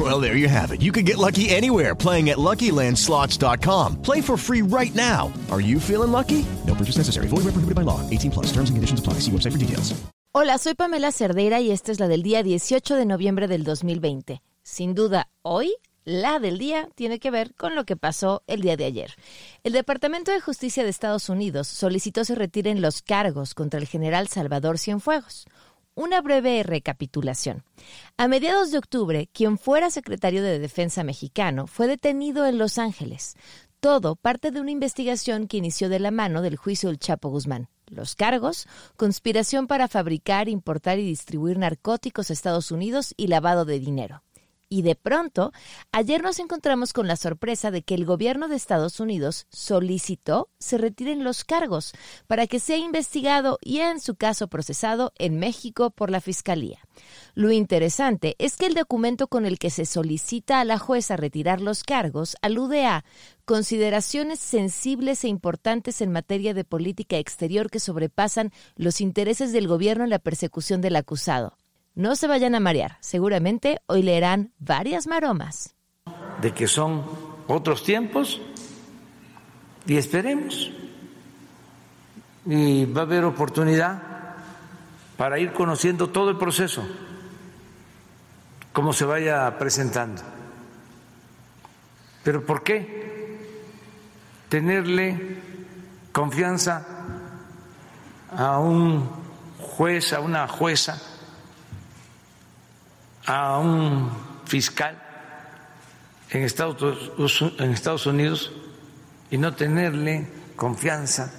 Well, there you have it. You can get lucky anywhere playing at LuckyLandSlots.com. Play for free right now. Are you feeling lucky? No purchase necessary. Void where prohibited by law. 18 plus. Terms and conditions apply. See website for details. Hola, soy Pamela Cerdeira y esta es la del día 18 de noviembre del 2020. Sin duda, hoy la del día tiene que ver con lo que pasó el día de ayer. El Departamento de Justicia de Estados Unidos solicitó se retiren los cargos contra el general Salvador Cienfuegos. Una breve recapitulación. A mediados de octubre, quien fuera secretario de Defensa mexicano fue detenido en Los Ángeles. Todo parte de una investigación que inició de la mano del juicio del Chapo Guzmán. Los cargos, conspiración para fabricar, importar y distribuir narcóticos a Estados Unidos y lavado de dinero. Y de pronto, ayer nos encontramos con la sorpresa de que el gobierno de Estados Unidos solicitó se retiren los cargos para que sea investigado y en su caso procesado en México por la Fiscalía. Lo interesante es que el documento con el que se solicita a la jueza retirar los cargos alude a consideraciones sensibles e importantes en materia de política exterior que sobrepasan los intereses del gobierno en la persecución del acusado. No se vayan a marear, seguramente hoy leerán varias maromas. De que son otros tiempos y esperemos. Y va a haber oportunidad para ir conociendo todo el proceso, cómo se vaya presentando. Pero ¿por qué tenerle confianza a un juez, a una jueza? A un fiscal en Estados, Unidos y no tenerle confianza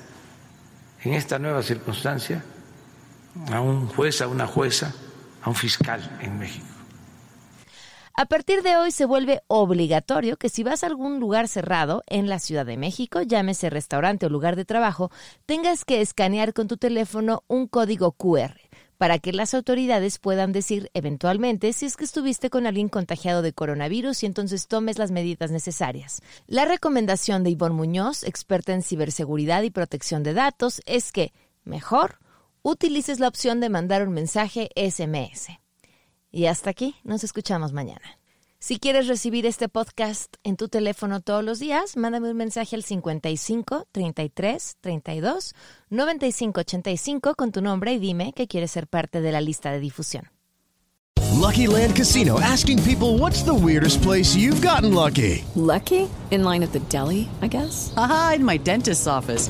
en esta nueva circunstancia a un juez, a una jueza, a un fiscal en México. A partir de hoy se vuelve obligatorio que si vas a algún lugar cerrado en la Ciudad de México, llámese restaurante o lugar de trabajo, tengas que escanear con tu teléfono un código QR para que las autoridades puedan decir eventualmente si es que estuviste con alguien contagiado de coronavirus y entonces tomes las medidas necesarias. La recomendación de Ivonne Muñoz, experta en ciberseguridad y protección de datos, es que, mejor, utilices la opción de mandar un mensaje SMS. Y hasta aquí, nos escuchamos mañana. Si quieres recibir este podcast en tu teléfono todos los días, mándame un mensaje al 55 33 32 95 85 con tu nombre y dime que quieres ser parte de la lista de difusión. Lucky Land Casino asking people what's the weirdest place you've gotten lucky? Lucky? In line at the deli, I guess? Aha, in my dentist's office.